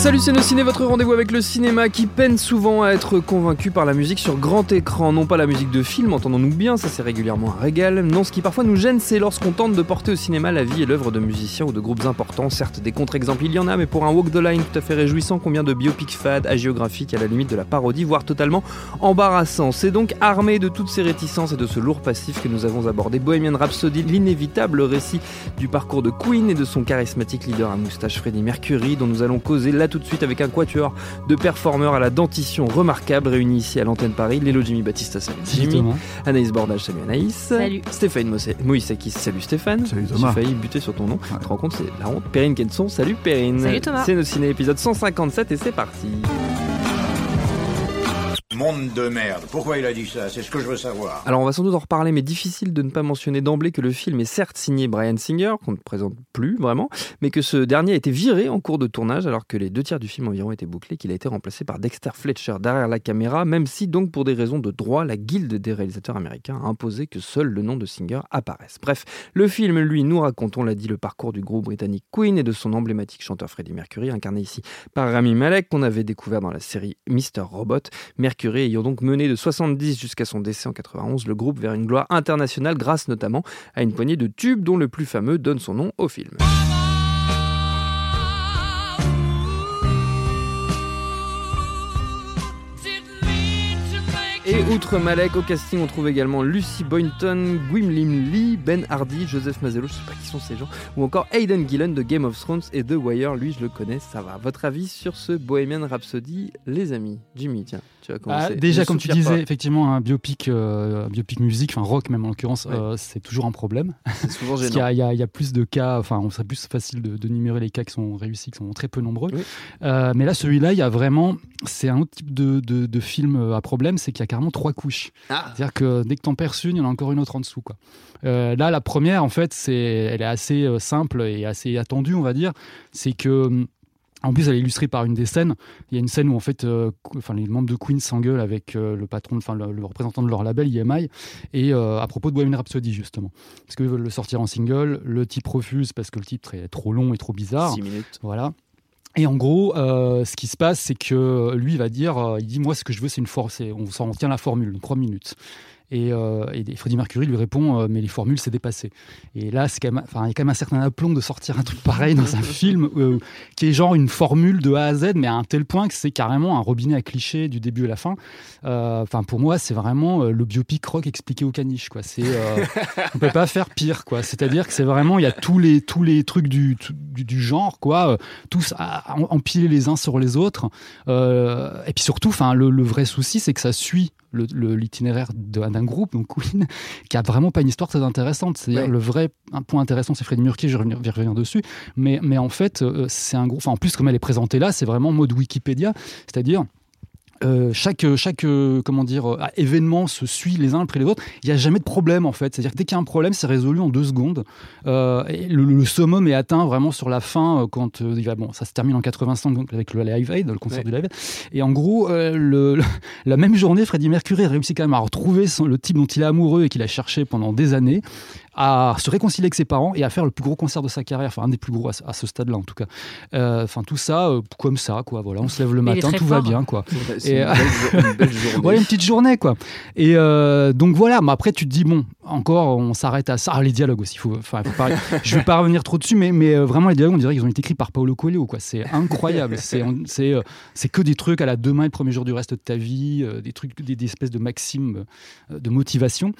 Salut c'est ciné, votre rendez-vous avec le cinéma qui peine souvent à être convaincu par la musique sur grand écran. Non pas la musique de film, entendons-nous bien, ça c'est régulièrement un régal. Non, ce qui parfois nous gêne, c'est lorsqu'on tente de porter au cinéma la vie et l'œuvre de musiciens ou de groupes importants. Certes, des contre-exemples il y en a, mais pour un walk the line tout à fait réjouissant, combien de biopics fades, hagiographiques à la limite de la parodie, voire totalement embarrassant. C'est donc armé de toutes ces réticences et de ce lourd passif que nous avons abordé Bohemian Rhapsody, l'inévitable récit du parcours de Queen et de son charismatique leader à moustache Freddie Mercury, dont nous allons causer là tout de suite avec un quatuor de performeurs à la dentition remarquable réunis ici à l'antenne Paris. Lélo Jimmy Baptista, salut Jimmy. Anaïs Bordage, salut Anaïs. Salut. Stéphane Moïsakis, salut Stéphane. Salut J'ai Thomas. failli buter sur ton nom. Tu te rends compte, c'est la honte. Perrine Kenson, salut Perrine. Salut Thomas. C'est nos ciné épisode 157 et c'est parti. Monde de merde. Pourquoi il a dit ça? C'est ce que je veux savoir. Alors on va sans doute en reparler, mais difficile de ne pas mentionner d'emblée que le film est certes signé Brian Singer, qu'on ne présente plus vraiment, mais que ce dernier a été viré en cours de tournage alors que les deux tiers du film environ étaient bouclés, qu'il a été remplacé par Dexter Fletcher derrière la caméra, même si donc pour des raisons de droit, la guilde des réalisateurs américains a imposé que seul le nom de Singer apparaisse. Bref, le film, lui, nous raconte, on l'a dit, le parcours du groupe britannique Queen et de son emblématique chanteur Freddie Mercury, incarné ici par Rami Malek, qu'on avait découvert dans la série Mr. Robot. Mercury ayant donc mené de 70 jusqu'à son décès en 91 le groupe vers une gloire internationale grâce notamment à une poignée de tubes dont le plus fameux donne son nom au film. Et outre Malek, au casting, on trouve également Lucy Boynton, Gwynlyn Lee, Ben Hardy, Joseph Mazzello, je sais pas qui sont ces gens, ou encore Aidan Gillen de Game of Thrones et The Wire, lui je le connais, ça va. Votre avis sur ce Bohemian Rhapsody, les amis? Jimmy, tiens, tu vas commencer. Ah, déjà, Ne comme tu disais, pas. effectivement, un biopic, euh, un biopic musique, enfin rock même en l'occurrence, Ouais. euh, c'est toujours un problème. c'est souvent Parce qu'il y, gênant. a- il y a- il y a plus de cas, enfin, on serait plus facile de, de numérer les cas qui sont réussis, qui sont très peu nombreux. Oui. Euh, mais là, celui-là, il y a vraiment, c'est un autre type de, de- de film à problème, c'est qu'il y a carrément trois couches. Ah, C'est-à-dire que dès que t'en perds une, il y en a encore une autre en dessous. Quoi. Euh, là, la première, en fait, c'est, elle est assez euh, simple et assez attendue, on va dire. C'est que. hum, En plus, elle est illustrée par une des scènes. Il y a une scène où en fait, euh, enfin, les membres de Queen s'engueulent avec euh, le patron, enfin le, le représentant de leur label EMI, et euh, à propos de Bohemian Rhapsody justement, parce qu'ils veulent le sortir en single. Le type refuse parce que le titre est trop long et trop bizarre. 6 minutes. Voilà. Et en gros, euh, ce qui se passe, c'est que lui va dire, euh, il dit moi ce que je veux c'est une force, on s'en tient la formule, trois minutes. Et, euh, et Freddie Mercury lui répond euh, mais les formules c'est dépassé. Et là c'est quand même, enfin il y a quand même un certain aplomb de sortir un truc pareil dans un film euh, qui est genre une formule de A à Z, mais à un tel point que c'est carrément un robinet à clichés du début à la fin. Enfin pour moi c'est vraiment le biopic rock expliqué au caniche quoi. C'est on peut pas faire pire quoi. C'est-à-dire que c'est vraiment il y a tous les tous les trucs du du, du genre quoi. tous à- à empilés les uns sur les autres. Et puis surtout, enfin, le, le vrai souci, c'est que ça suit l'itinéraire d'un groupe, donc Queen, qui a vraiment pas une histoire très intéressante. C'est-à-dire Ouais. le vrai un point intéressant, c'est Freddie Mercury. Je vais revenir, revenir dessus. Mais, mais en fait, euh, c'est un groupe. Enfin, en plus, comme elle est présentée là, c'est vraiment mode Wikipédia, c'est-à-dire. Euh, chaque, chaque euh, comment dire, euh, événement se suit les uns après les autres. Il n'y a jamais de problème en fait. C'est-à-dire que dès qu'il y a un problème, c'est résolu en deux secondes. Euh, et le, le summum est atteint vraiment sur la fin euh, quand euh, il va, bon, ça se termine en 85 donc, avec le Live Aid, le concert Ouais. du Live Aid. Et en gros, euh, le, le- la même journée, Freddie Mercury a réussi quand même à retrouver son- le type dont il est amoureux et qu'il a cherché pendant des années, à se réconcilier avec ses parents et à faire le plus gros concert de sa carrière, enfin un des plus gros à, ce- à ce stade-là en tout cas. Euh, Enfin tout ça euh, comme ça, quoi. Voilà, on se lève le matin, tout va bien, quoi. C'est Et, une, belle, jour- une belle journée. Voilà une petite journée quoi. Et euh, donc voilà, mais après tu te dis bon, encore, on s'arrête à ça. Ah, les dialogues aussi. Faut, enfin, faut pas, je vais pas revenir trop dessus, mais, mais vraiment, les dialogues, on dirait qu'ils ont été écrits par Paolo Coelho. Quoi. C'est incroyable. c'est, c'est, c'est que des trucs à la demain et le premier jour du reste de ta vie, des trucs, des, espèces de maximes de motivation.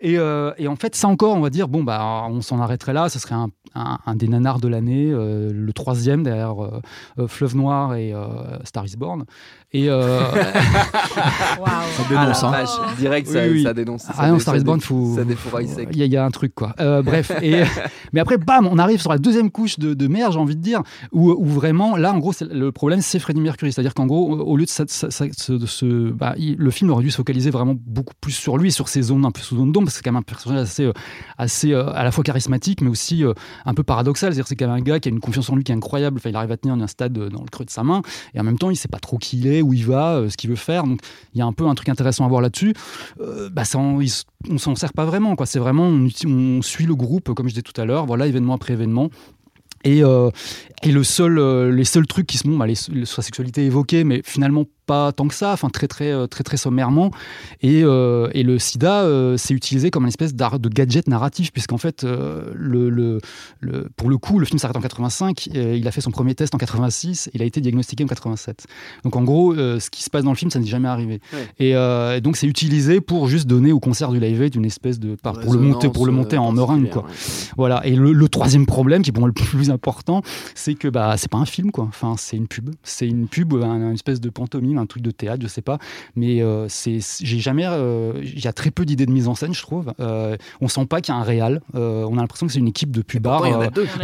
Et, et, en fait, ça encore, on va dire, bon, bah, on s'en arrêterait là. Ce serait un, un, des nanars de l'année, le troisième derrière Fleuve Noir et Star is Born. Et euh... Ça dénonce, ah, hein. Direct, ça, ça dénonce. Ça ah non, Star is Born, faut... Il y, a un truc, quoi. Euh, bref. Et... Mais après, bam, on arrive sur la deuxième couche de, de mer, j'ai envie de dire, où, où, vraiment, là, en gros, le problème, c'est Freddie Mercury. C'est-à-dire qu'en gros, au lieu de, ce, bah, le film aurait dû se focaliser vraiment beaucoup plus sur lui, sur ses zones un peu sous zone d'ombre, parce que c'est quand même un personnage assez, euh, assez euh, à la fois charismatique, mais aussi un peu paradoxal. C'est-à-dire c'est quand même un gars qui a une confiance en lui qui est incroyable. Enfin, il arrive à tenir un stade dans le creux de sa main, et en même temps, il sait pas trop qui il est où il va, ce qu'il veut faire. Donc il y a un peu un truc intéressant à voir là-dessus. Euh, bah, ça, on, on s'en sert pas vraiment. Quoi. C'est vraiment, on, suit le groupe, comme je disais tout à l'heure, voilà, événement après événement. Et, euh, et le seul, les seuls trucs qui se montrent, bah, les, sa sexualité évoquée, mais finalement pas tant que ça, enfin très très euh, très très sommairement. Et, euh, et le SIDA euh, s'est utilisé comme une espèce de gadget narratif, puisqu'en fait, le, le, pour le coup, le film s'arrête en 85, il a fait son premier test en 86, il a été diagnostiqué en 87. Donc en gros, ce qui se passe dans le film, ça n'est jamais arrivé. Et, donc c'est utilisé pour juste donner au concert du Live Aid une espèce de pour le monter pour le monter en meringue quoi. Voilà. Et le, troisième problème, qui est pour moi le plus important, c'est que bah c'est pas un film quoi. Enfin c'est une pub, c'est une pub, une espèce de pantomime un truc de théâtre, je sais pas. Mais euh, c'est, j'ai jamais, euh, il y a très peu d'idées de mise en scène, je trouve. Euh, on sent pas qu'il y a un réal. on a l'impression que c'est une équipe de pubards.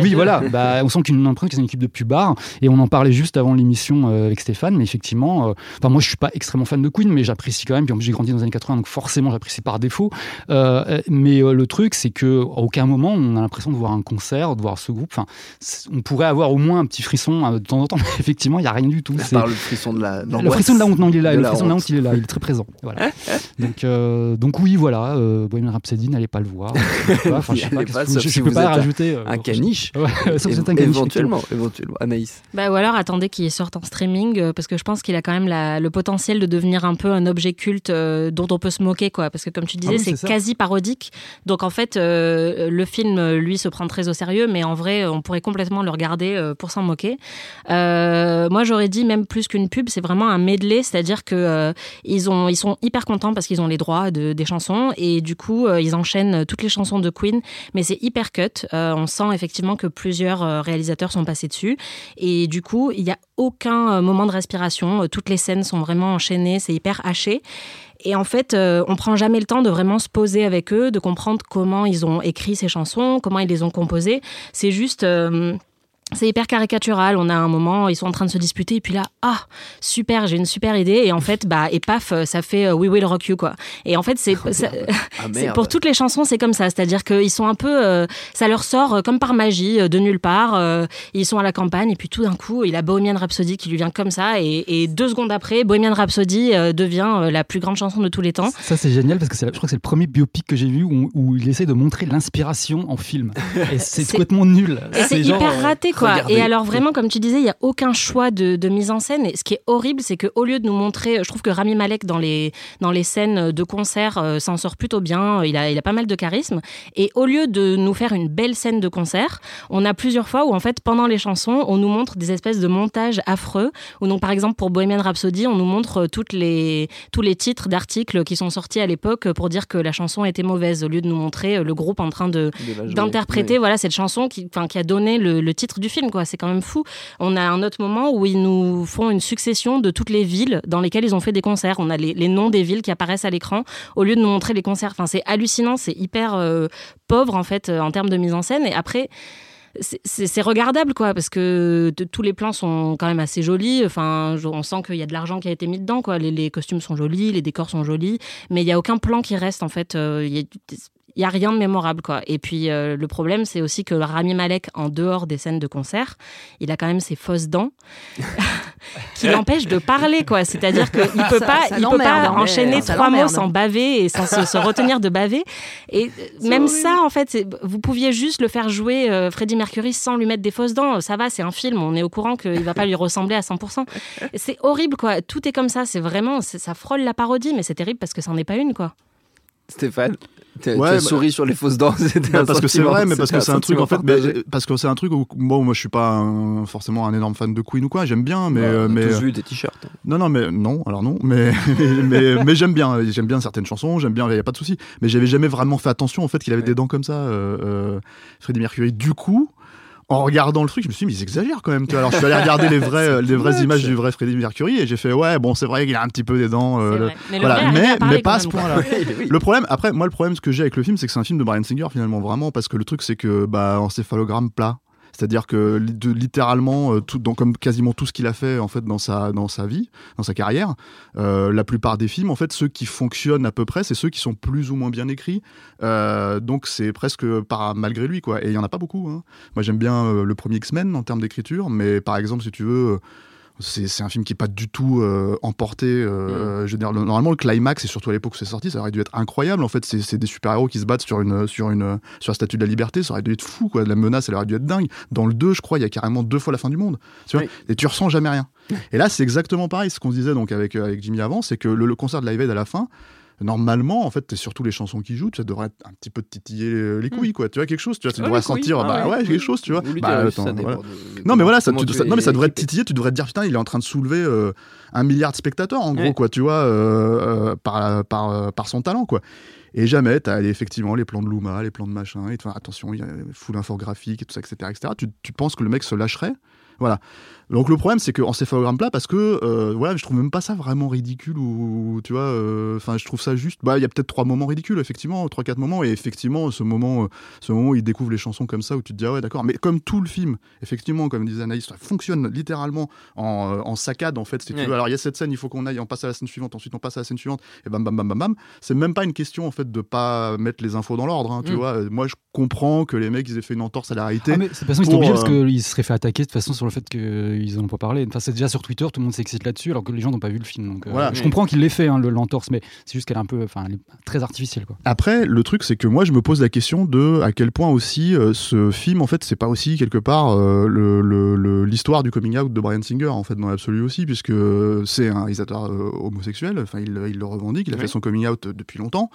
oui, voilà. Bah, on sent qu'il a l'impression que c'est une équipe de pubards. Et on en parlait juste avant l'émission avec Stéphane. Mais effectivement, enfin moi je suis pas extrêmement fan de Queen, mais j'apprécie quand même. Puis en plus j'ai grandi dans les années 80, donc forcément j'apprécie par défaut. mais le truc, c'est que à aucun moment on a l'impression de voir un concert, de voir ce groupe. Enfin, on pourrait avoir au moins un petit frisson de temps en temps, mais effectivement il y a rien du tout. C'est le frisson de la. Frisson de la honte, non, il est là. Le frisson de la honte, il est là. Il est très présent. Voilà. donc, euh, donc oui, voilà. Euh, Bohemian Rhapsody, n'allez pas le voir. Enfin, je je, peux pas rajouter. Euh, un caniche. Éventuellement, éventuellement. Anaïs. Bah, ou alors attendez qu'il sorte en streaming euh, parce que je pense qu'il a quand même la, le potentiel de devenir un peu un objet culte dont on peut se moquer, quoi. Parce que comme tu disais, ah c'est quasi parodique. Donc en fait, le film, lui, se prend très au sérieux, mais en vrai, on pourrait complètement le regarder pour s'en moquer. moi, j'aurais dit même plus qu'une pub, c'est vraiment un c'est-à-dire que euh, ils ont ils sont hyper contents parce qu'ils ont les droits de, des chansons et du coup euh, ils enchaînent toutes les chansons de Queen, mais c'est hyper cut. Euh, on sent effectivement que plusieurs réalisateurs sont passés dessus et du coup il n'y a aucun moment de respiration. Toutes les scènes sont vraiment enchaînées, c'est hyper haché. Et en fait, on prend jamais le temps de vraiment se poser avec eux, de comprendre comment ils ont écrit ces chansons, comment ils les ont composées. C'est juste c'est hyper caricatural. On a un moment, ils sont en train de se disputer, et puis là, ah, super, j'ai une super idée. Et en fait, bah, et paf, ça fait euh, We Will Rock You, quoi. Et en fait, c'est ah, pour toutes les chansons, c'est comme ça. C'est-à-dire qu'ils sont un peu, euh, ça leur sort euh, comme par magie, de nulle part. ils sont à la campagne, et puis tout d'un coup, il a Bohemian Rhapsody qui lui vient comme ça. Et, deux secondes après, Bohemian Rhapsody devient la plus grande chanson de tous les temps. Ça, c'est génial parce que je crois que c'est le premier biopic que j'ai vu où, il essaie de montrer l'inspiration en film. Et c'est complètement nul. Et c'est hyper raté, quoi. Et alors vraiment, comme tu disais, il y a aucun choix de, mise en scène. Et ce qui est horrible, c'est qu'au lieu de nous montrer, je trouve que Rami Malek dans les dans les scènes de concert euh, s'en sort plutôt bien. Il a il a pas mal de charisme. Et au lieu de nous faire une belle scène de concert, on a plusieurs fois où en fait pendant les chansons, on nous montre des espèces de montages affreux. Ou donc par exemple pour Bohemian Rhapsody, on nous montre toutes les tous les titres d'articles qui sont sortis à l'époque pour dire que la chanson était mauvaise, au lieu de nous montrer le groupe en train de d'interpréter voilà cette chanson qui enfin qui a donné le, le titre du film quoi. C'est quand même fou. On a un autre moment où ils nous font une succession de toutes les villes dans lesquelles ils ont fait des concerts. On a les, noms des villes qui apparaissent à l'écran au lieu de nous montrer les concerts. Enfin, c'est hallucinant, c'est hyper euh, pauvre en fait euh, en termes de mise en scène. Et après, c'est regardable quoi parce que tous les plans sont quand même assez jolis enfin on sent qu'il y a de l'argent qui a été mis dedans quoi les, costumes sont jolis les décors sont jolis mais il y a aucun plan qui reste en fait euh, y a rien de mémorable quoi. Et puis euh, le problème c'est aussi que Rami Malek en dehors des scènes de concert, il a quand même ses fausses dents qui l'empêchent de parler quoi. C'est-à-dire qu'il peut pas, il peut pas hein. enchaîner trois mots sans baver et sans se, retenir de baver. Et même ça en fait, vous pouviez juste le faire jouer euh, Freddie Mercury sans lui mettre des fausses dents. Ça va, c'est un film, on est au courant qu'il va pas lui ressembler à 100%. C'est horrible quoi. Tout est comme ça. C'est vraiment, ça frôle la parodie, mais c'est terrible parce que ça n'en est pas une quoi. Stéphane? Tu as bah, souri sur les fausses dents. Bah, parce que c'est vrai, mais parce que c'est un truc en fait, parce que c'est un truc où bon, moi je suis pas forcément un énorme fan de Queen ou quoi, j'aime bien, mais bah, mais tous vu des t-shirts. Non non mais non, alors non, mais mais, mais, j'aime bien, j'aime bien certaines chansons, j'aime bien, il y a pas de souci, mais j'avais jamais vraiment fait attention en fait qu'il avait des dents comme ça, euh, euh, Freddie Mercury. Du coup, en regardant le truc, je me suis dit, mais ils exagèrent quand même. Alors, je suis allé regarder les vraies, les vraies images du vrai Freddie Mercury et j'ai fait, ouais, bon, c'est vrai qu'il a un petit peu des dents. Euh, mais, voilà. mais, mais pas à ce point-là. Le problème, après, moi, le problème, ce que j'ai avec le film, c'est que c'est un film de Brian Singer, finalement, vraiment, parce que le truc, c'est que, bah, encéphalogramme plat, c'est-à-dire que littéralement, euh, comme quasiment tout ce qu'il a fait en fait dans sa dans sa vie, dans sa carrière, euh, la plupart des films, en fait, ceux qui fonctionnent à peu près, c'est ceux qui sont plus ou moins bien écrits. Euh, donc c'est presque par malgré lui quoi. Et il y en a pas beaucoup. Hein. Moi j'aime bien le premier X-Men en termes d'écriture, mais par exemple si tu veux c'est un film qui est pas du tout euh, emporté. Euh, mm. je veux dire, normalement, le climax, et surtout à l'époque où c'est sorti, ça aurait dû être incroyable. En fait, c'est des super-héros qui se battent sur, une, sur, une, sur la statue de la liberté. Ça aurait dû être fou, quoi. La menace, elle aurait dû être dingue. Dans le 2, je crois, il y a carrément deux fois la fin du monde. Tu vois Et tu ressens jamais rien. Et là, c'est exactement pareil. Ce qu'on disait donc avec, avec Jimmy avant, c'est que le, le, concert de Live Aid à la fin, normalement, en fait, c'est surtout les chansons qui jouent, ça devrait un petit peu titiller les couilles, quoi. Tu vois quelque chose, tu vois, tu devrais sentir, ah bah ouais, quelque chose, tu vois. Bah, non, mais voilà, ça, non, mais ça devrait te titiller, tu devrais te dire, putain, il est en train de soulever euh, un milliard de spectateurs, en gros, quoi, tu vois, euh, euh, par, par, par son talent, quoi. Et jamais, tu as effectivement les plans de Luma, les plans de machin, et attention, il y a full infographique et tout ça, etc. etc. Tu, tu penses que le mec se lâcherait? Voilà. Donc le problème, c'est qu'en céphalogramme plat, parce que euh, voilà, je trouve même pas ça vraiment ridicule ou tu vois, euh, enfin, je trouve ça juste. Bah, il y a peut-être trois moments ridicules, effectivement, trois quatre moments, et effectivement, ce moment, euh, ce moment où il découvre les chansons comme ça, où tu te dis ah ouais, d'accord. Mais comme tout le film, effectivement, comme disait Anaïs, ça fonctionne littéralement en, en saccade en fait. Si tu veux. Alors il y a cette scène, il faut qu'on aille, on passe à la scène suivante, ensuite on passe à la scène suivante, et bam bam bam bam bam. C'est même pas une question en fait de pas mettre les infos dans l'ordre. Hein, tu mm. vois, moi je comprends que les mecs ils aient fait une entorse à la réalité. Ah, mais c'est pas ça, ils obligés parce qu'ils se seraient fait attaquer de toute façon sur le fait que ils en ont pas parlé. Enfin, c'est déjà sur Twitter, tout le monde s'excite là-dessus, alors que les gens n'ont pas vu le film. Donc, euh, je comprends qu'il l'ait fait, hein, l'entorse, mais c'est juste qu'elle est un peu, enfin, très artificielle. Quoi. Après, le truc, c'est que moi, je me pose la question de à quel point aussi euh, ce film, en fait, c'est pas aussi quelque part euh, l'histoire du coming out de Brian Singer, en fait, dans l'absolu aussi, puisque c'est un réalisateur homosexuel. Enfin, il, il, le revendique, il a fait son coming out depuis longtemps.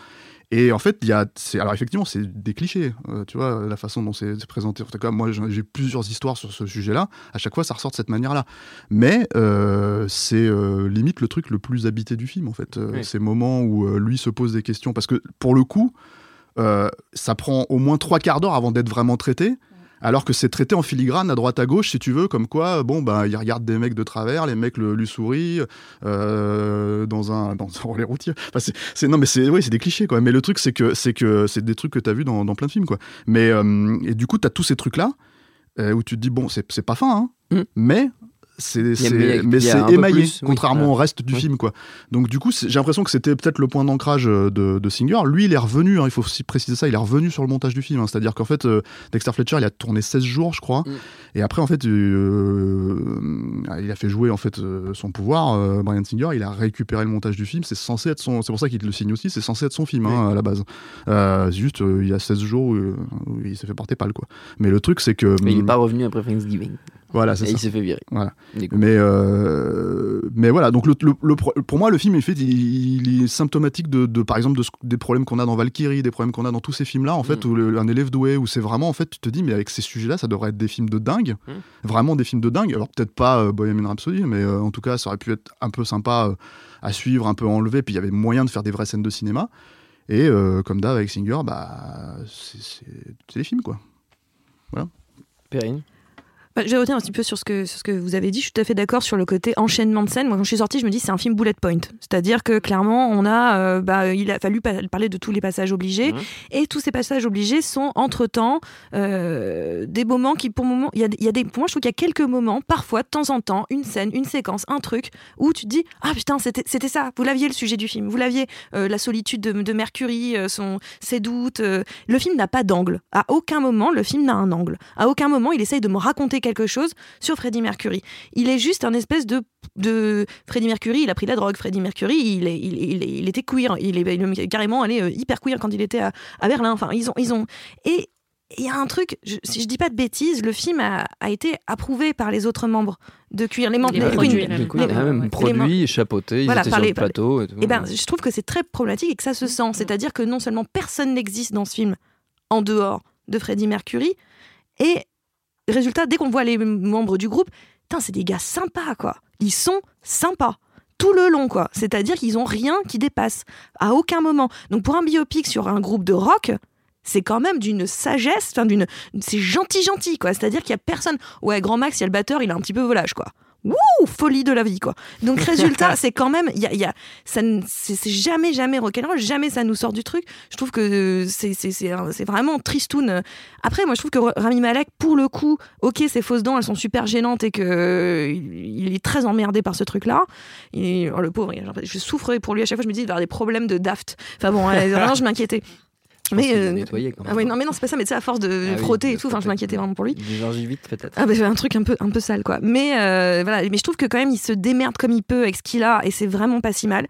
Et en fait, il y a, alors effectivement, c'est des clichés, euh, tu vois, la façon dont c'est présenté. En tout cas, moi, j'ai plusieurs histoires sur ce sujet-là. À chaque fois, ça ressort de cette manière-là. Mais euh, c'est euh, limite le truc le plus habité du film, en fait. Ces moments où lui se pose des questions. Parce que, pour le coup, ça prend au moins trois quarts d'heure avant d'être vraiment traité alors que c'est traité en filigrane à droite à gauche, si tu veux, comme quoi, bon, bah, il regarde des mecs de travers, les mecs le, lui sourient euh, dans un dans, les routiers. Enfin, c'est, non, mais c'est oui, c'est des clichés, quoi. Mais le truc, c'est que c'est que c'est des trucs que tu as vu dans, dans, plein de films, quoi. Mais euh, et du coup, tu as tous ces trucs là euh, où tu te dis bon, c'est, c'est pas fin, hein, mm. mais c'est mais c'est émaillé contrairement au reste du film quoi. Donc du coup j'ai l'impression que c'était peut-être le point d'ancrage euh, de, Singer. Lui il est revenu hein, il faut aussi préciser ça il est revenu sur le montage du film hein. c'est à dire qu'en fait euh, Dexter Fletcher il a tourné 16 jours je crois. Mm. et après en fait euh, il a fait jouer en fait son pouvoir Brian Singer. Il a récupéré le montage du film. C'est censé être son c'est pour ça qu'il le signe aussi. C'est censé être son film hein, à la base. C'est juste il y a 16 jours où, il s'est fait porter pâle quoi. Mais le truc c'est que mais il n'est pas revenu après Thanksgiving voilà, c'est ça. il s'est fait virer. Voilà. Mais, euh, mais voilà, donc le, le, pour moi, le film, fait, il, est symptomatique de, de par exemple, de, des problèmes qu'on a dans Valkyrie, des problèmes qu'on a dans tous ces films-là, en fait, mm. où un élève doué, où c'est vraiment, en fait, tu te dis, mais avec ces sujets-là, ça devrait être des films de dingue, mm. vraiment des films de dingue. Alors peut-être pas euh, Bohemian Rhapsody, mais euh, en tout cas, ça aurait pu être un peu sympa à suivre, un peu enlevé, puis il y avait moyen de faire des vraies scènes de cinéma. Et comme d'hab avec Singer, bah, c'est des films, quoi. Voilà. Perrine? Bah, je vais revenir un petit peu sur ce, que, ce que vous avez dit. Je suis tout à fait d'accord sur le côté enchaînement de scènes. Moi, quand je suis sortie, je me dis c'est un film bullet point. C'est-à-dire que clairement, on a, euh, bah, il a fallu parler de tous les passages obligés. Mmh. Et tous ces passages obligés sont entre-temps euh, des moments qui, pour moment, il y a, y a, des, pour moi, je trouve qu'il y a quelques moments, parfois, de temps en temps, une scène, une séquence, un truc, où tu te dis Ah putain, c'était ça. Vous l'aviez le sujet du film. Vous l'aviez euh, la solitude de, de Mercury, son, ses doutes. le film n'a pas d'angle. À aucun moment, le film n'a un angle. À aucun moment, il essaye de me raconter quelque chose sur Freddie Mercury. Il est juste un espèce de, de Freddie Mercury, il a pris la drogue. Freddie Mercury, il, est, il, était queer. Il est, carrément allé euh, hyper queer quand il était à, Berlin. Enfin, ils ont, ils ont. Et il y a un truc, si je dis pas de bêtises, le film a, été approuvé par les autres membres de cuir. Les membres les, produits, même produits, chapeautés, ils étaient sur le plateau. Et, eh ben, je trouve que c'est très problématique et que ça se sent. C'est-à-dire que non seulement personne n'existe dans ce film en dehors de Freddie Mercury, et résultat, dès qu'on voit les membres du groupe, c'est des gars sympas, quoi. Ils sont sympas tout le long, quoi. C'est-à-dire qu'ils ont rien qui dépasse à aucun moment. Donc pour un biopic sur un groupe de rock, c'est quand même d'une sagesse, d'une, c'est gentil gentil quoi. C'est-à-dire qu'il y a personne. Ouais, Grand Max, il y a le batteur, il a un petit peu volage quoi. Wouh, folie de la vie quoi. Donc résultat, c'est quand même, il y a, y a, ça, c'est jamais jamais rock'n'roll, jamais ça nous sort du truc. Je trouve que c'est c'est vraiment tristoun. Après, moi je trouve que Rami Malek, pour le coup, ok, ses fausses dents, elles sont super gênantes et que il est très emmerdé par ce truc-là. Et oh, le pauvre, je souffre pour lui à chaque fois. Je me dis il va avoir des problèmes de daft. Enfin bon, vraiment, je m'inquiétais mais euh, nettoyer ah non mais non c'est pas ça mais tu sais à force de ah frotter et tout enfin je m'inquiétais vraiment pour lui. des vite peut-être. Ah bah, un truc un peu un peu sale quoi. Mais euh, voilà mais je trouve que quand même il se démerde comme il peut avec ce qu'il a et c'est vraiment pas si mal.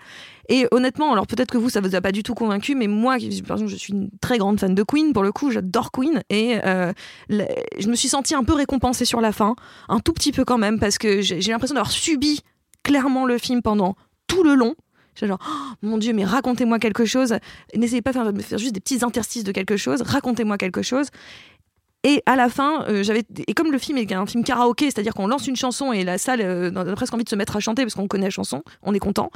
Et honnêtement alors peut-être que vous ça vous a pas du tout convaincu mais moi par exemple je suis une très grande fan de Queen pour le coup j'adore Queen et euh, je me suis sentie un peu récompensée sur la fin un tout petit peu quand même parce que j'ai l'impression d'avoir subi clairement le film pendant tout le long genre, oh, mon Dieu, mais racontez-moi quelque chose. N'essayez pas de faire, faire, juste des petits interstices de quelque chose. Racontez-moi quelque chose. Et à la fin, euh, j'avais et comme le film est un film karaoké, c'est-à-dire qu'on lance une chanson et la salle euh, a presque envie de se mettre à chanter parce qu'on connaît la chanson, on est content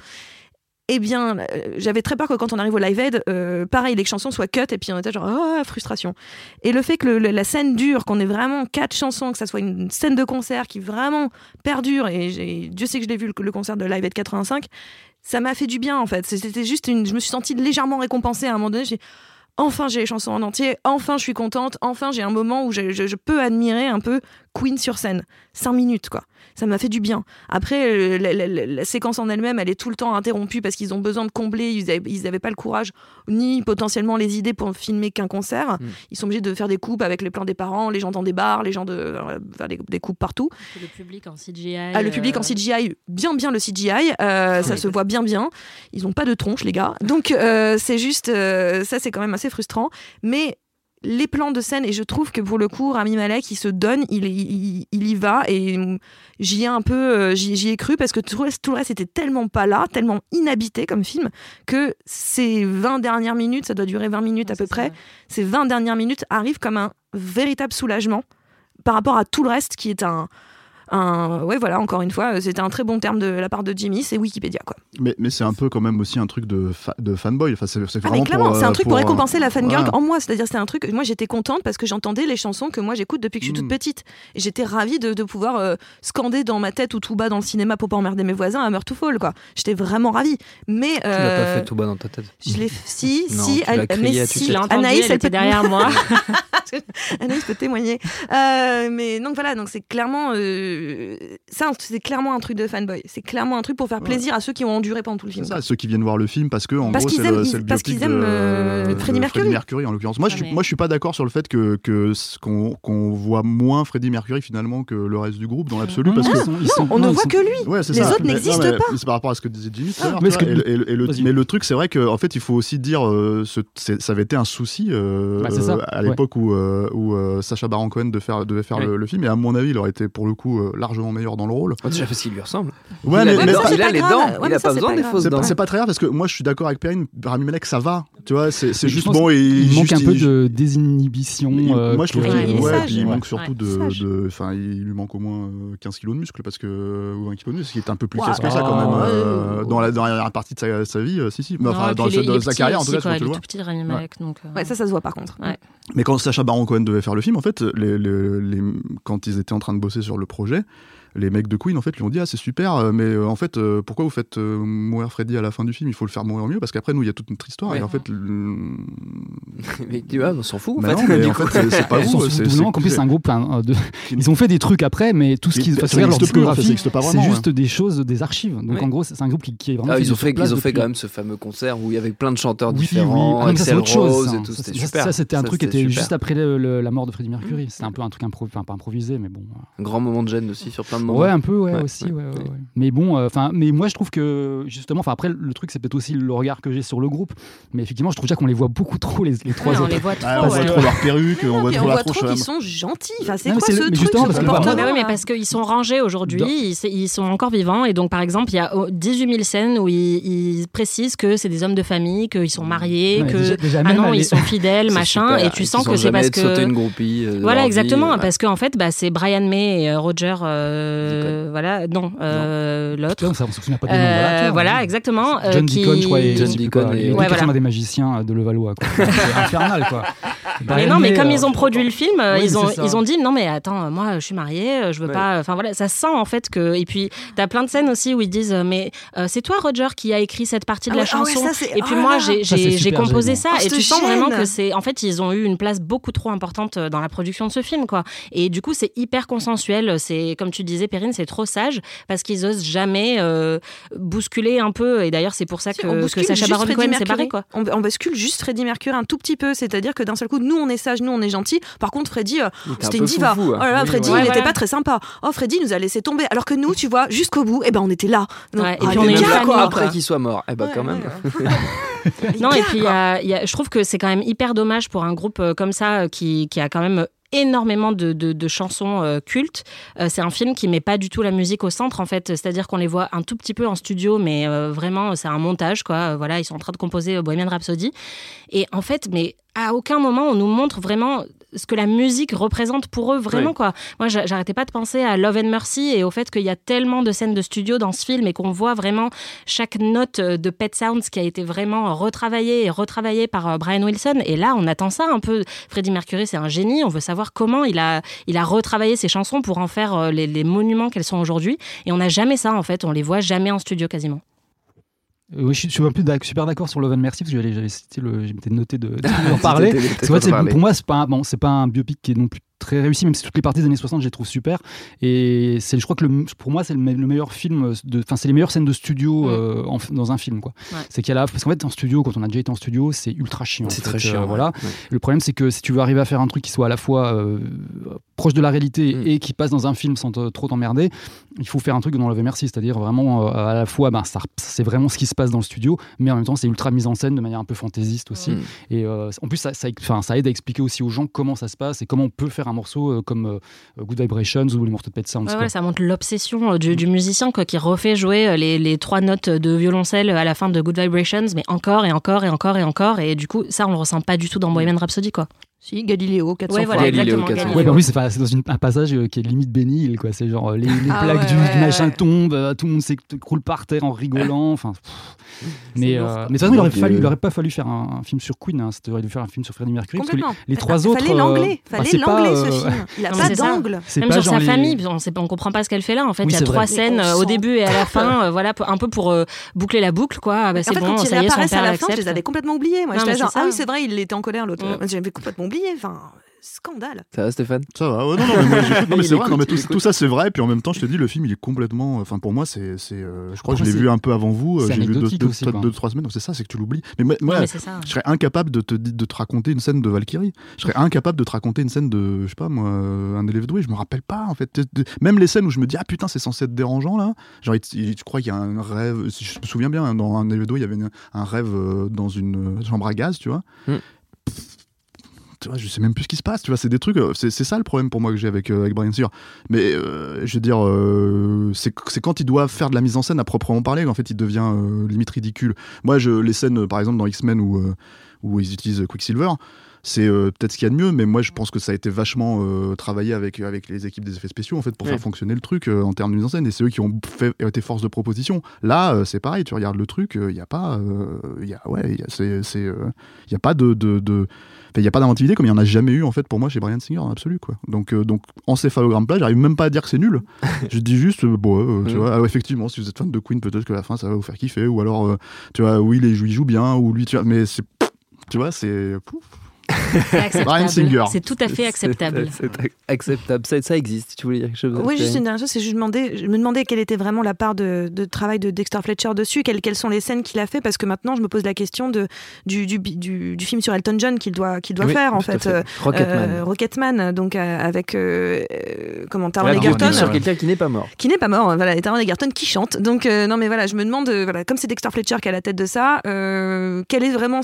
eh bien, euh, j'avais très peur que quand on arrive au live aid, pareil, les chansons soient cut et puis on était genre, oh, frustration. Et le fait que la scène dure, qu'on ait vraiment quatre chansons, que ça soit une scène de concert qui vraiment perdure, et Dieu sait que je l'ai vu le, concert de live aid 85, ça m'a fait du bien en fait. C'était juste une, je me suis sentie légèrement récompensée à un moment donné. J'ai enfin j'ai les chansons en entier, enfin je suis contente, enfin j'ai un moment où je, peux admirer un peu Queen sur scène. Cinq minutes, quoi. Ça m'a fait du bien. Après, euh, la, séquence en elle-même, elle est tout le temps interrompue parce qu'ils ont besoin de combler. Ils n'avaient pas le courage, ni potentiellement les idées pour filmer qu'un concert. Mm. Ils sont obligés de faire des coupes avec les plans des parents, les gens dans des bars, les gens de. Euh, des, coupes partout. Le public en CGI. Ah, le public en euh, CGI, bien, bien le CGI. ça se voit bien, bien. Ils n'ont pas de tronche, les gars. Donc, c'est juste. ça, c'est quand même assez frustrant. Mais les plans de scène et je trouve que pour le coup Rami Malek il se donne il, il, y va et j'y ai un peu euh, j'y ai cru parce que tout le, reste, tout le reste était tellement pas là tellement inhabité comme film que ces 20 dernières minutes ça doit durer 20 minutes à peu près ces 20 dernières minutes arrivent comme un véritable soulagement par rapport à tout le reste qui est un ouais voilà encore une fois c'était un très bon terme de la part de Jimmy c'est Wikipédia quoi. Mais, mais c'est un peu quand même aussi un truc de, de fanboy. Enfin c'est ah, clairement c'est un truc pour, récompenser la fangirl en moi. C'est à dire c'est un truc moi j'étais contente parce que j'entendais les chansons que moi j'écoute depuis que je suis toute mm. petite. Et j'étais ravie de, de pouvoir euh, scander dans ma tête ou tout bas dans le cinéma pour pas emmerder mes voisins à Meurt to Fall quoi. J'étais vraiment ravie. Mais tu l'as pas euh, fait tout bas dans ta tête. je l'ai si si mais si. Anaïs elle était derrière moi. Anaïs peut témoigner. Euh, mais donc voilà donc c'est clairement ça, c'est clairement un truc de fanboy. C'est clairement un truc pour faire plaisir à ceux qui ont enduré pendant tout le film. Ça, ceux qui viennent voir le film parce que en gros, c'est le, le parce qu'ils aiment euh, Freddie Mercury. Mercury en l'occurrence. Moi, je, moi, je suis pas d'accord sur le fait que qu'on voit moins Freddie Mercury finalement que le reste du groupe dans l'absolu parce que on ne voit que lui. les autres n'existent pas. C'est par rapport à ce que disait Jimmy. Ah. Mais, le, truc, c'est vrai qu'en fait, il faut aussi dire, euh, ça avait été un souci euh, bah, à l'époque où, Sacha Baron Cohen devait faire, devait faire le, film. Et à mon avis, il aurait été pour le coup largement meilleur dans le rôle. Oh, déjà parce qu'il lui ressemble. Ouais, mais, il a les dents, il a pas besoin des fausses dents. C'est pas très grave parce que moi je suis d'accord avec Perrine, Rami Malek ça va, tu vois, c'est juste bon. Il, manque un peu de désinhibition. Euh, moi je trouve qu'il ouais, il manque surtout de. Enfin, il lui manque au moins 15 euh, kilos de muscle parce que. Ou 20 kilos de muscle, qui est un peu plus que ça quand même. Euh, dans la dernière partie de sa vie, si, si. Enfin, dans sa carrière en tout cas, tu le vois. petit Rami Malek. Ouais, ça, ça se voit par contre. Mais quand Sacha Baron Cohen devait faire le film, en fait, quand ils étaient en train de bosser sur le projet, mulig. Les mecs de Queen en fait lui ont dit ah c'est super euh, mais euh, en fait euh, pourquoi vous faites mourir Freddy à la fin du film? Il faut le faire mourir mieux parce qu'après nous il y a toute notre histoire et en fait mais tu vois on s'en fout en bah fait, en fait c'est pas vous c'est un groupe de... ils ont fait des trucs après mais tout ce qui se leur discographie c'est juste des choses des archives. Donc en gros c'est un groupe qui est vraiment ah, ils ont fait ils ont fait quand même ce fameux concert où il y avait plein de chanteurs différents Axel Rose et tout c'était super. ça c'était un truc qui était juste après la mort de Freddie Mercury. C'était un peu un truc pas improvisé mais bon. Un grand moment de gêne aussi sur plein moment. Ouais, un peu, ouais, aussi. Ouais, mais bon, euh, enfin, mais moi je trouve que justement, enfin après le truc c'est peut-être aussi le regard que j'ai sur le groupe, mais effectivement je trouve déjà qu'on les voit beaucoup trop les, les trois ouais, autres. On les voit trop, ah, on voit trop leur perruque, on voit trop on la voit tronche. trop qu'ils sont gentils. Enfin, c'est quoi mais ce mais truc justement, ce parce que- comportement Mais oui, mais parce qu'ils sont rangés aujourd'hui, ils, ils sont encore vivants. Et donc, par exemple, il y a oh, 18 000 scènes où ils, ils précisent que c'est des hommes de famille, qu'ils sont mariés, que ah non, ils sont fidèles, machin. Et tu Ils sens que c'est parce que une groupie. euh, voilà, exactement, euh, parce qu'en fait, bah, c'est Brian May et euh, Roger, euh, voilà, non, euh, l'autre. Putain, ça, on se souvient pas des noms. Euh, voilà, toi, voilà, hein. exactement. euh, John qui- Deacon, je crois, et John Deacon et- les deux Ouais, voilà. des magiciens de Levallois. quoi. C'est infernal, quoi. Mais non, mais comme ils ont euh, produit le film, euh, oui, ils, ont, ils ont dit non, mais attends, moi je suis mariée, euh, je veux Ouais. pas. Enfin voilà, ça sent en fait que. Et puis t'as plein de scènes aussi où ils disent euh, mais euh, c'est toi Roger qui a écrit cette partie de Ah la ouais, ah ouais, chanson. ça, et puis oh moi j'ai composé ça Oh, et tu sens gêne. vraiment que c'est. En fait, ils ont eu une place beaucoup trop importante euh, dans la production de ce film quoi. Et du coup c'est hyper consensuel. C'est comme tu disais, Perrine, c'est trop sage parce qu'ils osent jamais euh, bousculer un peu. Et d'ailleurs c'est pour ça Si, que, que bouscule Sacha Baron Freddie Cohen s'est Mercury. barré quoi. On, on bascule juste Freddie Mercury un tout petit peu, c'est-à-dire que d'un seul coup, nous on est sage, nous on est gentil. Par contre, Freddie, euh, Il était un c'était peu une diva. foufou, hein. Oh là là, Oui, ouais. il n'était voilà. pas très sympa. Oh, Freddie nous a laissé tomber. Alors que nous, tu vois, jusqu'au bout, eh ben on était là. Donc, Ouais, et ah, puis on est quoi. Après qu'il soit mort. Eh ben Ouais, quand même. Non, et puis y a- y a- je trouve que c'est quand même hyper dommage pour un groupe euh, comme ça euh, qui, qui a quand même énormément de, de- de chansons euh, cultes. Euh, c'est un film qui met pas du tout la musique au centre en fait, c'est-à-dire qu'on les voit un tout petit peu en studio, mais euh, vraiment c'est un montage quoi. Euh, Voilà, ils sont en train de composer euh, Bohemian Rhapsody et en fait, mais à aucun moment on nous montre vraiment ce que la musique représente pour eux vraiment quoi. Moi j'a- j'arrêtais pas de penser à Love and Mercy et au fait qu'il y a tellement de scènes de studio dans ce film et qu'on voit vraiment chaque note euh, de Pet Sounds qui a été vraiment retravaillée et retravaillée par euh, Brian Wilson. Et là, on attend ça un peu. Freddie Mercury, c'est un génie. On veut savoir comment il a, il a retravaillé ses chansons pour en faire euh, les, les monuments qu'elles sont aujourd'hui. Et on n'a jamais ça, en fait. On les voit jamais en studio quasiment. Oui, je suis, un peu super d'accord sur Love and Mercy parce que j'avais cité le, je m'étais noté de, d'en parler. C'était- Parce parler. pour moi, c'est pas, un- bon, c'est pas un biopic qui est non plus très réussi, même si toutes les parties des années 60, je les trouve super. Et c'est, je crois que le, pour moi, c'est le, me- le meilleur film, de, enfin, c'est les meilleures scènes de studio Mm. euh, en- dans un film, quoi. Ouais. C'est qu'il y a là, parce qu'en fait, en studio, quand on a déjà été en studio, c'est ultra chiant. C'est fait, très euh, chiant. voilà. ouais. Le problème, c'est que si tu veux arriver à faire un truc qui soit à la fois euh, proche de la réalité Mm. et qui passe dans un film sans te- trop t'emmerder, il faut faire un truc dans Love and Mercy, c'est-à-dire vraiment euh, à la fois, ben, ça, c'est vraiment ce qui se passe dans le studio, mais en même temps, c'est ultra mise en scène de manière un peu fantaisiste aussi. Mm. Et euh, en plus, ça, ça, enfin, ça aide à expliquer aussi aux gens comment ça se passe et comment on peut faire un morceau euh, comme euh, Good Vibrations ou les morceaux de Pet Sounds. Ouais, quoi. ouais, ça montre l'obsession euh, du, du musicien quoi, qui refait jouer les, les trois notes de violoncelle à la fin de Good Vibrations, mais encore et encore et encore et encore. Et du coup, ça, on le ressent pas du tout dans Bohemian Rhapsody. Quoi. Si, Galiléo, 400 Ouais, fois. voilà, Galileo, exactement. 400. Galileo. Ouais, bah oui, c'est dans une- un passage euh, qui est limite bénil, quoi. C'est genre euh, les, les Ah plaques ouais, du, ouais, du machin ouais. tombent, euh, tout le monde s'écroule par terre en rigolant. Enfin, pff. mais, euh, mais de toute façon, il aurait, Donc, fallu, euh, il aurait pas fallu faire un, un film sur Queen. Hein, c'était- il aurait dû faire un film sur Freddie Mercury. Parce que les, les trois fa- autres. Fallait euh, l'anglais, bah, fallait c'est pas, l'anglais euh, ce film. Il a Non, pas d'angle. c'est Même pas sur genre sa les- famille, on, sait, on comprend pas ce qu'elle fait là. En fait, Oui, il y a trois scènes euh, au début et à la fin, euh, voilà, un peu pour euh, boucler la boucle, quoi. Ah, bah, En c'est fait, quand ils réapparaissent à la fin, je les avais complètement oubliés. Moi, j'étais genre, ah oui, c'est vrai, il était en colère l'autre. Mm. J'avais complètement oublié. Enfin, scandale. Ça va, Stéphane? Ça va, ouais, non, non, mais, moi, j'écoute. Non, mais Il c'est vrai, non, mais tout, ça c'est vrai, puis en même temps, je te dis, le film il est complètement. Enfin, pour moi, c'est. c'est, euh, je crois que je l'ai vu un peu avant vous, euh, c'est j'ai vu deux, anecdotique deux, aussi, deux, quoi. deux, trois semaines, donc c'est ça, c'est que tu l'oublies. Mais moi, mais je serais incapable de te, de te raconter une scène de Valkyrie. Je serais incapable de te raconter une scène de, je sais pas moi, euh, un élève doué. Je me rappelle pas en fait. Même les scènes où je me dis ah putain c'est censé être dérangeant là. Genre, je crois qu'il y a un rêve. Si je me souviens bien, hein, dans un élève doué, il y avait une- un rêve dans une chambre à gaz, tu vois. Hmm. Je sais même plus ce qui se passe. Tu vois, c'est des trucs. euh, C'est ça le problème pour moi que j'ai avec euh, avec Brian Singer. Mais euh, je veux dire, euh, c'est quand il doit faire de la mise en scène à proprement parler qu'en fait il devient limite ridicule. Moi, je, les scènes, par exemple, dans X-Men où, où ils utilisent Quicksilver, c'est euh, peut-être ce qu'il y a de mieux, mais moi je pense que ça a été vachement euh, travaillé avec, avec les équipes des effets spéciaux en fait pour Ouais. faire fonctionner le truc euh, en termes de mise en scène. Et c'est eux qui ont fait, été force de proposition. Là, euh, c'est pareil, tu regardes le truc, il n'y a pas. euh, il y a, ouais, y a, euh, y pas de. de, de il n'y a pas d'inventivité comme il n'y en a jamais eu en fait pour moi chez Brian Singer en absolu quoi. Donc, euh, donc encéphalogramme plat, j'arrive même pas à dire que c'est nul. je dis juste euh, bon, euh, tu vois, ah, effectivement si vous êtes fan de Queen peut-être que la fin ça va vous faire kiffer ou alors euh, tu vois oui il joue, il joue bien ou lui tu vois, mais c'est tu vois c'est pouf. Brian Singer. C'est tout à fait acceptable. C'est acceptable. Ça, ça, existe. Tu voulais dire quelque chose Oui, juste une dernière chose, c'est je, demandais, je me demandais quelle était vraiment la part de, travail de Dexter Fletcher dessus, quelles, quelles sont les scènes qu'il a fait, parce que maintenant je me pose la question de, du, du, du, film sur Elton John qu'il doit, qu'il doit faire en fait. Euh, Rocketman. Rocketman, donc avec euh, comment Taron Egerton. sur quelqu'un qui n'est pas mort. Qui n'est pas mort, voilà, Taron Egerton qui chante. Donc non mais voilà, je me demande, voilà, comme c'est Dexter Fletcher qui est à la tête de ça, quel est vraiment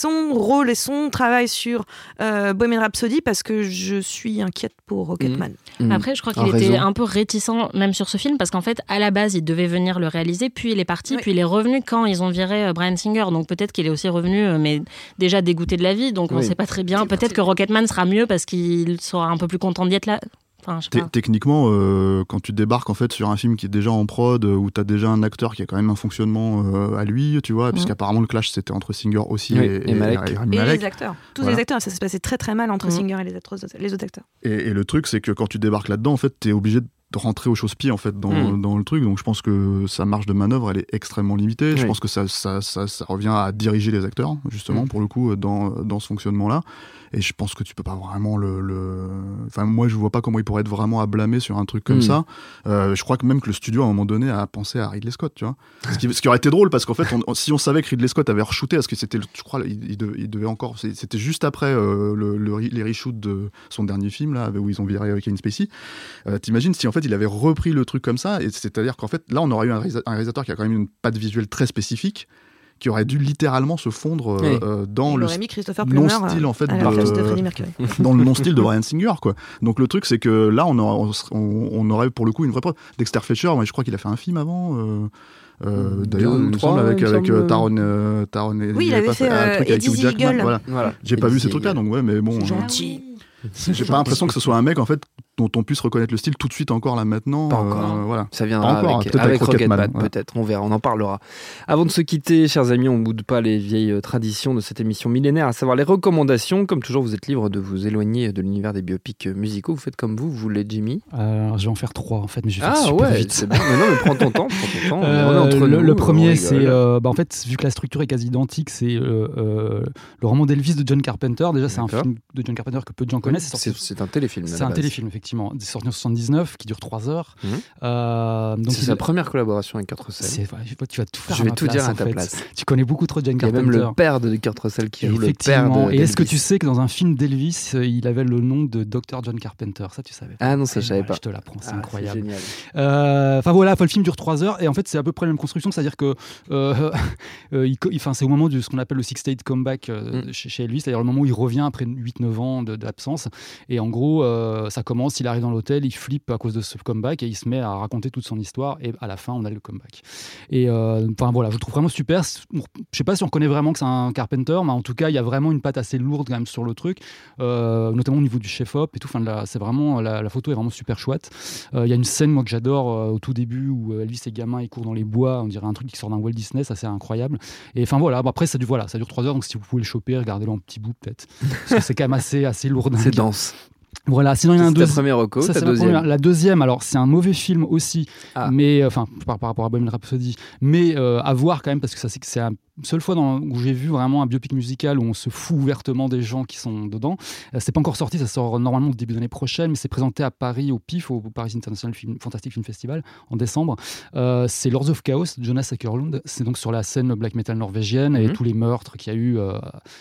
son rôle et son travail sur euh, Bohemian Rhapsody parce que je suis inquiète pour Rocketman. Mmh. Mmh. Après, je crois qu'il était un peu réticent même sur ce film parce qu'en fait, à la base, il devait venir le réaliser, puis il est parti, puis il est revenu quand ils ont viré euh, Brian Singer. Donc peut-être qu'il est aussi revenu, euh, mais déjà dégoûté de la vie. Donc on ne sait pas très bien. Peut-être que Rocketman sera mieux parce qu'il sera un peu plus content d'y être là. Techniquement, euh, quand tu débarques en fait sur un film qui est déjà en prod, euh, où tu as déjà un acteur qui a quand même un fonctionnement euh, à lui, tu vois, puisqu'apparemment le clash c'était entre Singer aussi et, et, les acteurs. Tous les acteurs, ça se passait très très mal entre mm. Singer et les, autres, les autres acteurs. Et, le truc, c'est que quand tu débarques là-dedans, en fait, tu es obligé de rentrer au chausse-pied en fait dans, mm. dans, le truc donc je pense que sa marge de manœuvre elle est extrêmement limitée je pense que ça ça, ça, revient à diriger les acteurs justement mm. pour le coup dans, dans ce fonctionnement là et je pense que tu peux pas vraiment le, Enfin, moi, je vois pas comment il pourrait être vraiment à blâmer sur un truc comme hmm. ça. Euh, je crois que même que le studio, à un moment donné, a pensé à Ridley Scott, tu vois. Ce qui, ce qui aurait été drôle, parce qu'en fait, si on savait que Ridley Scott avait re-shooté, parce que c'était, je crois, il, devait, encore. C'était juste après euh, le, les reshoots de son dernier film, là, où ils ont viré Kevin Spacey. Euh, T'imagines si en fait il avait repris le truc comme ça, et c'est-à-dire qu'en fait, là, on aurait eu un, réalisateur qui a quand même une patte visuelle très spécifique qui aurait dû littéralement se fondre euh, euh, dans le non style en fait de, dans le non style de Brian Singer quoi. Donc le truc c'est que là on, on, aurait pour le coup une vraie preuve. Dexter Fletcher, moi je crois qu'il a fait un film avant. Euh, D'ailleurs, il me semble avec, avec Taron, Taron. Oui, il avait fait, un truc avec Hugh Jackman. Voilà. voilà. J'ai pas vu ces trucs-là, donc ouais, mais bon. Gentil. J'ai pas l'impression que ce soit un mec en fait dont on puisse reconnaître le style tout de suite encore là maintenant. Pas encore. Euh, voilà. Ça viendra avec, avec, Rocketman, peut-être. On verra, on en parlera. Avant de se quitter, chers amis, on ne boude pas les vieilles euh, traditions de cette émission millénaire, à savoir les recommandations. Comme toujours, vous êtes libre de vous éloigner de l'univers des biopics euh, musicaux. Vous faites comme vous, vous voulez, Jimmy Je vais en faire trois en fait, mais je vais ah, faire super ouais, vite. C'est bon. Mais non, mais prends ton temps. Prends ton temps. le, le, premier, c'est bah, en fait, vu que la structure est quasi identique, c'est le roman d'Elvis de John Carpenter. Déjà, c'est un film de John Carpenter que peu de gens connaissent. C'est un téléfilm. C'est un téléfilm, effectivement. C'est sorti en 79 qui dure 3 heures. Mmh. Euh, c'est sa première collaboration avec Kurt Russell. Tu vas tout faire. Je vais tout dire à ta place. Tu connais beaucoup trop John Carpenter. Il y a même le père de Kurt Russell qui joue le père de. Et est-ce que tu sais que dans un film d'Elvis, euh, il avait le nom de Dr. John Carpenter? Ça, tu savais Ah non, ça, je savais pas. Je te l'apprends, c'est ah, incroyable. Euh, enfin voilà, le film dure 3 heures et en fait, c'est à peu près la même construction, c'est-à-dire que c'est au moment de ce qu'on appelle le Six State Comeback mmh. chez, Elvis, c'est-à-dire le moment où il revient après 8-9 ans d'absence. Et en gros, ça commence, il arrive dans l'hôtel, il flippe à cause de ce comeback et il se met à raconter toute son histoire et à la fin on a le comeback. Et euh, enfin voilà, je le trouve vraiment super. Je sais pas si on reconnaît vraiment que c'est un Carpenter, mais en tout cas il y a vraiment une patte assez lourde quand même sur le truc, euh, notamment au niveau du chef-op et tout. Enfin, c'est vraiment la, photo est vraiment super chouette. Euh, il y a une scène moi que j'adore au tout début où Elvis et gamin ils courent dans les bois, on dirait un truc qui sort d'un Walt Disney, ça c'est incroyable. Et enfin voilà, après ça, voilà, ça dure 3 heures donc si vous pouvez le choper, regardez-le en petit bout peut-être, parce que c'est quand même assez assez lourd. C'est dense. Voilà, sinon il y a un deuxième. première reco, ça, deuxième. La deuxième, alors c'est un mauvais film aussi, ah. mais enfin par, par, rapport à Bohemian Rhapsody, mais euh, à voir quand même parce que ça c'est que c'est un seule fois dans, où j'ai vu vraiment un biopic musical où on se fout ouvertement des gens qui sont dedans. Euh, c'est pas encore sorti, ça sort normalement au début de l'année prochaine, mais c'est présenté à Paris au PIF, au Paris International Film, Fantastic Film Festival, en décembre. Euh, c'est Lords of Chaos, Jonas Ackerlund. C'est donc sur la scène black metal norvégienne et mhm. tous les meurtres qu'il y a eu. Euh,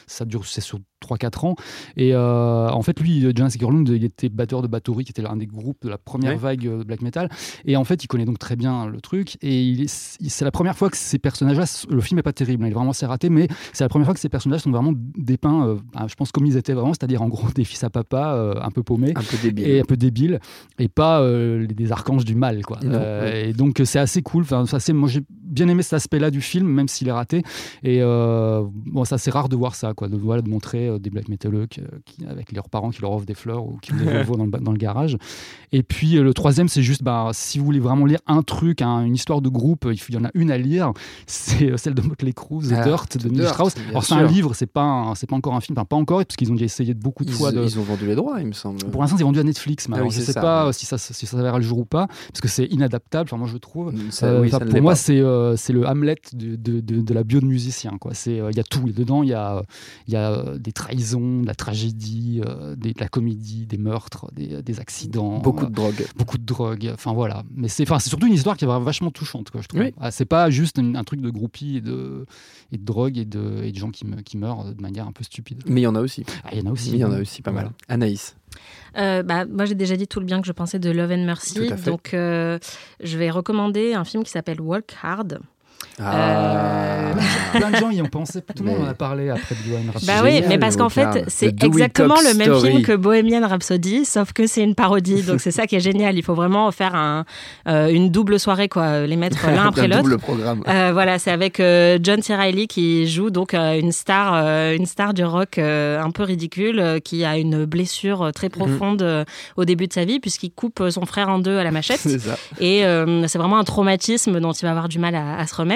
ça dure, c'est sur 3-4 ans. Et en fait, lui, Jonas Ackerlund, il était batteur de Bathory, qui était l'un des groupes de la première vague black metal. Et en fait, il connaît donc très bien le truc. Et c'est la première fois que ces personnages-là, le film est pas terrible il est vraiment c'est raté, mais c'est la première fois que ces personnages sont vraiment dépeints, euh, ah, je pense comme ils étaient vraiment, c'est-à-dire en gros des fils à papa, euh, un peu paumés, un peu débile. et un peu débiles, et pas euh, des archanges du mal, quoi. Et donc c'est assez cool. Enfin, assez, moi j'ai bien aimé cet aspect-là du film, même s'il est raté. Et bon, c'est assez rare de voir ça, quoi, de, voilà, de montrer des black metaleux qui, avec leurs parents qui leur offrent des fleurs ou qui les voient dans le, dans le garage. Et puis le troisième, c'est juste, bah, si vous voulez vraiment lire un truc, une histoire de groupe, il y en a une à lire, c'est celle de Motley Crue The ah, Dirt de Neil Strauss. Alors c'est un livre, c'est pas c'est pas encore un film, enfin, pas encore parce qu'ils ont déjà essayé de beaucoup de fois. De... Ils ont vendu les droits, il me semble. Pour l'instant, ils ont vendu à Netflix, mais ah je sais pas si ça si ça verra le jour ou pas, parce que c'est inadaptable. Enfin, moi je trouve. Euh, pour moi, c'est euh, c'est le Hamlet de, de, de, la bio de musicien. Quoi. C'est il y a tout dedans. Il y a il y a des trahisons, de la tragédie, de la comédie, des meurtres, des, des accidents. Beaucoup de drogue. Beaucoup de drogue. Enfin voilà. Mais c'est enfin c'est surtout une histoire qui est vachement touchante. Quoi, je trouve. Ah, c'est pas juste un, truc de groupie et de et de drogue et de, et de gens qui, me, qui meurent de manière un peu stupide. Mais il y en a aussi. Ah, il y en a aussi. il y en a aussi pas mal. Anaïs. Euh, bah, moi, j'ai déjà dit tout le bien que je pensais de Love and Mercy. Donc, euh, je vais recommander un film qui s'appelle Walk Hard. Ah. Euh, plein de gens y ont pensé, tout le monde en a parlé après Bohemian Rhapsody. Bah oui, mais parce qu'en fait, c'est exactement le même film que Bohemian Rhapsody, sauf que c'est une parodie. Donc c'est ça qui est génial. Il faut vraiment faire un, euh, une double soirée, quoi, les mettre l'un après l'autre. double programme. Euh, voilà, c'est avec John C. Reilly qui joue donc une star, une star du rock un peu ridicule, qui a une blessure très mhm. profonde au début de sa vie puisqu'il coupe son frère en deux à la machette. Ça. Et c'est vraiment un traumatisme dont il va avoir du mal à, à se remettre.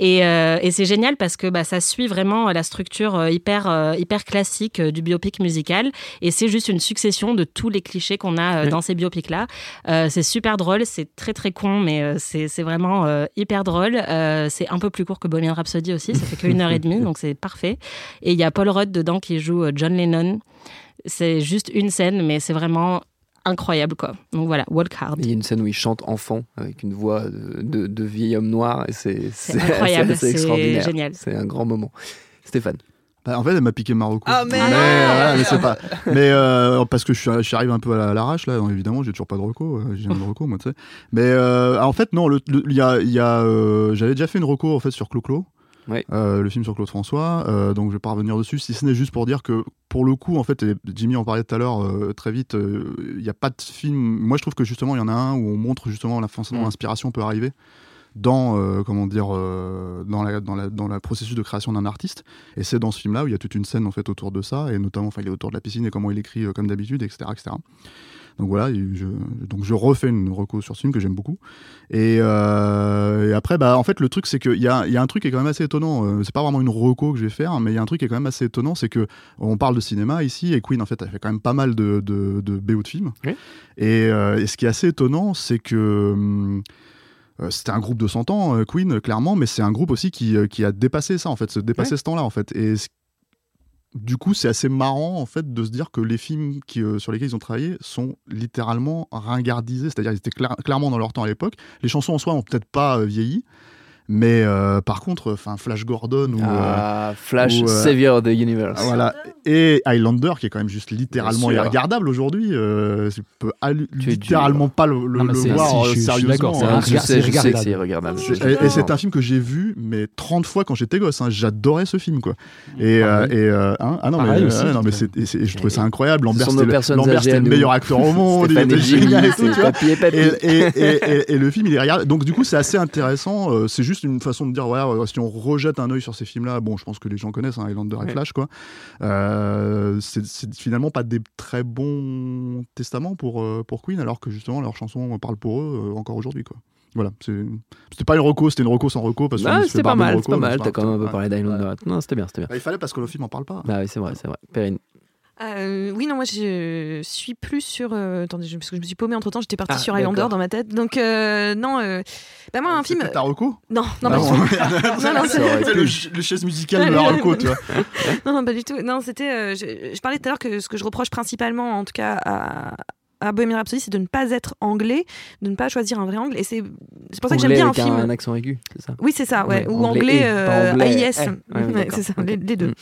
Euh, et, c'est génial parce que bah, ça suit vraiment la structure euh, hyper, euh, hyper classique du biopic musical. Et c'est juste une succession de tous les clichés qu'on a dans ces biopics-là. c'est super drôle, c'est très très con, mais c'est vraiment hyper drôle. c'est un peu plus court que Bohemian Rhapsody aussi, ça fait qu'une heure et demie, donc c'est parfait. Et il y a Paul Rudd dedans qui joue John Lennon. C'est juste une scène, mais c'est vraiment incroyable quoi. Donc voilà, Walk Hard. Il y a une scène où il chante enfant avec une voix de, de, vieil homme noir et c'est incroyable, c'est extraordinaire. génial. C'est un grand moment. Stéphane. Bah, en fait, elle m'a piqué Marocco. Ah, mais, mais, c'est pas. Mais euh, parce que je suis, je arrive un peu à l'arrache là. Donc, évidemment, j'ai toujours pas de reco. Euh, j'ai de reco, moi, tu sais. Mais euh, en fait, non. Il y a, y a j'avais déjà fait une reco en fait sur Clo-Clo. Euh, le film sur Claude François. Euh, donc je vais pas revenir dessus, si ce n'est juste pour dire que pour le coup, en fait, et Jimmy en parlait tout à l'heure euh, très vite, il n'y a pas de film. Moi je trouve que justement il y en a un où on montre justement la façon dont mm. l'inspiration peut arriver dans comment dire dans la dans la dans le processus de création d'un artiste et c'est dans ce film là où il y a toute une scène en fait autour de ça et notamment enfin il est autour de la piscine et comment il écrit comme d'habitude etc etc donc voilà, je, donc je refais une reco sur ce film que j'aime beaucoup. Euh, et, après, bah, en fait, le truc, c'est qu'il y a, y a un truc qui est quand même assez étonnant. Euh, c'est pas vraiment une reco que je vais faire, mais il y a un truc qui est quand même assez étonnant, c'est que on parle de cinéma ici, et Queen, en fait, a fait quand même pas mal de, de, de BO de films. Euh, et, ce qui est assez étonnant, c'est que c'était un groupe de 100 ans, Queen, clairement, mais c'est un groupe aussi qui, qui, a dépassé ça, en fait, se dépasser ce temps-là, en fait. Et du coup, c'est assez marrant en fait de se dire que les films qui, euh, sur lesquels ils ont travaillé sont littéralement ringardisés, c'est-à-dire ils étaient clairement dans leur temps à l'époque. Les chansons en soi ont peut-être pas euh, vieilli, mais euh, par contre, enfin Flash Gordon ou ah, euh, Flash euh, Savior of the Universe. Voilà. Et Highlander qui est quand même juste littéralement irregardable aujourd'hui. tu peux littéralement pas le, voir sérieusement. C'est regardable. Et, c'est un film que j'ai vu mais 30 fois quand j'étais gosse. Hein. J'adorais ce film quoi. Et, et hein, ah non mais, non, mais je trouvais ça incroyable. Lambert c'était le meilleur acteur au monde. Il était génial et tout. Et le film il est regardable. Donc du coup c'est assez intéressant. C'est juste une façon de dire voilà, euh, si on rejette un œil sur ces films-là, bon, je pense que les gens connaissent hein, Highlander et Flash, quoi. Euh, c'est finalement pas des très bons testaments pour, euh, pour Queen, alors que justement leurs chansons parlent pour eux encore aujourd'hui, quoi. Voilà, c'était pas une reco, c'était une reco sans reco. Parce que c'était pas mal, c'est pas mal, t'as quand même un peu parlé d'Highlander. Non, c'était bien, c'était bien. Bah, il fallait parce que le film en parle pas. Bah oui, c'est vrai, c'est vrai. Perrine. Euh, oui, non, moi je suis plus sur. Euh, attendez, parce que je me suis paumé entre temps, j'étais partie ah, sur Highlander dans ma tête. Donc, euh, non, bah, moi, un film. T'as Reco Non, non, pas du tout. non, non, c'est le, le chaise musicale de la Reco, tu vois. non, non, pas du tout. Non, c'était. Je, je, parlais tout à l'heure que ce que je reproche principalement, en tout cas, à, à Bohemian Rhapsody, c'est de ne pas être anglais, de ne pas choisir un vrai angle. Et c'est pour ça que j'aime bien un film. un accent aigu, c'est ça? Oui, c'est ça, ouais. Ou anglais, euh, AIS. Eh, c'est ça, les, deux. Mm.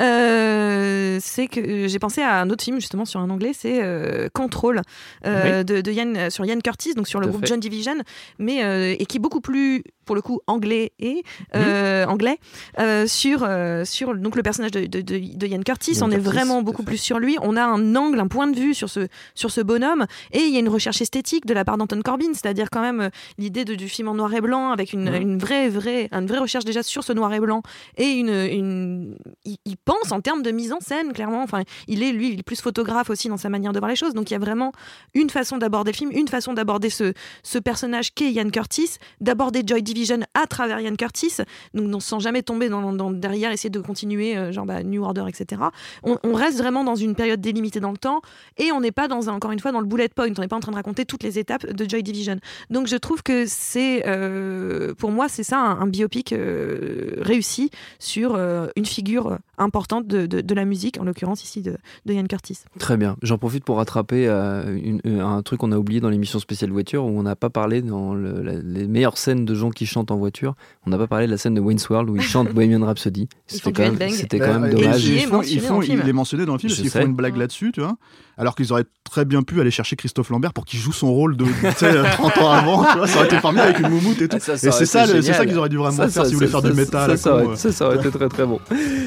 Euh, c'est que j'ai pensé à un autre film, justement, sur un anglais, c'est euh, Control, de, de Yann, sur Yann Curtis, donc sur le groupe John Division, mais, et qui est beaucoup plus pour le coup anglais et euh, anglais euh, sur euh, sur donc le personnage de, de, de, Ian Curtis. On est vraiment beaucoup plus sur lui. On a un angle un point de vue sur ce sur ce bonhomme. Et il y a une recherche esthétique de la part d'Anton Corbin c'est-à-dire quand même l'idée du film en noir et blanc avec une, une, vraie vraie une vraie recherche déjà sur ce noir et blanc. Et une, une il, pense en termes de mise en scène clairement. Enfin il est lui il est plus photographe aussi dans sa manière de voir les choses. Donc il y a vraiment une façon d'aborder le film une façon d'aborder ce ce personnage qu'est Ian Curtis d'aborder Joy Division à travers Ian Curtis, donc sans jamais tomber dans, derrière, essayer de continuer, euh, genre bah, New Order, etc. On, reste vraiment dans une période délimitée dans le temps et on n'est pas dans encore une fois dans le bullet point. On n'est pas en train de raconter toutes les étapes de Joy Division. Donc je trouve que c'est, euh, pour moi, c'est ça un, biopic euh, réussi sur une figure importante de, la musique, en l'occurrence ici de, Ian Curtis. Très bien. J'en profite pour rattraper un truc qu'on a oublié dans l'émission spéciale voiture où on n'a pas parlé dans les meilleures scènes de gens qui chantent en voiture. On n'a pas parlé de la scène de Wayne's World où ils chantent Bohemian Rhapsody. C'était quand, même, c'était quand même dommage. il, est mentionné dans le film parce qu'ils font une blague là-dessus, tu vois alors qu'ils auraient très bien pu aller chercher Christophe Lambert pour qu'il joue son rôle de 30 ans avant, tu vois, ça aurait été formidable avec une moumoute et tout. Ah, et c'est ça, c'est ça qu'ils auraient dû vraiment faire s'ils voulaient faire du métal. Ça, ça, aurait été très très bon.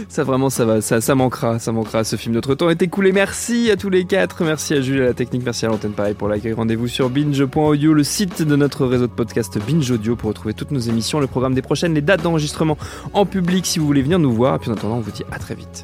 Ça vraiment, ça va, ça, ça manquera, ça manquera. Ce film Notre temps est écoulé. Merci à tous les quatre. Merci à Jules à la technique. Merci à l'antenne pareil pour l'accueil. Rendez-vous sur binge.audio, le site de notre réseau de podcast Binge Audio pour retrouver toutes nos émissions, le programme des prochaines, les dates d'enregistrement en public si vous voulez venir nous voir. Et puis en attendant, on vous dit à très vite.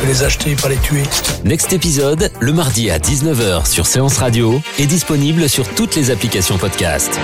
que les acheter, pas les tuer. Next épisode, le mardi à 19h sur Séance Radio, est disponible sur toutes les applications podcast.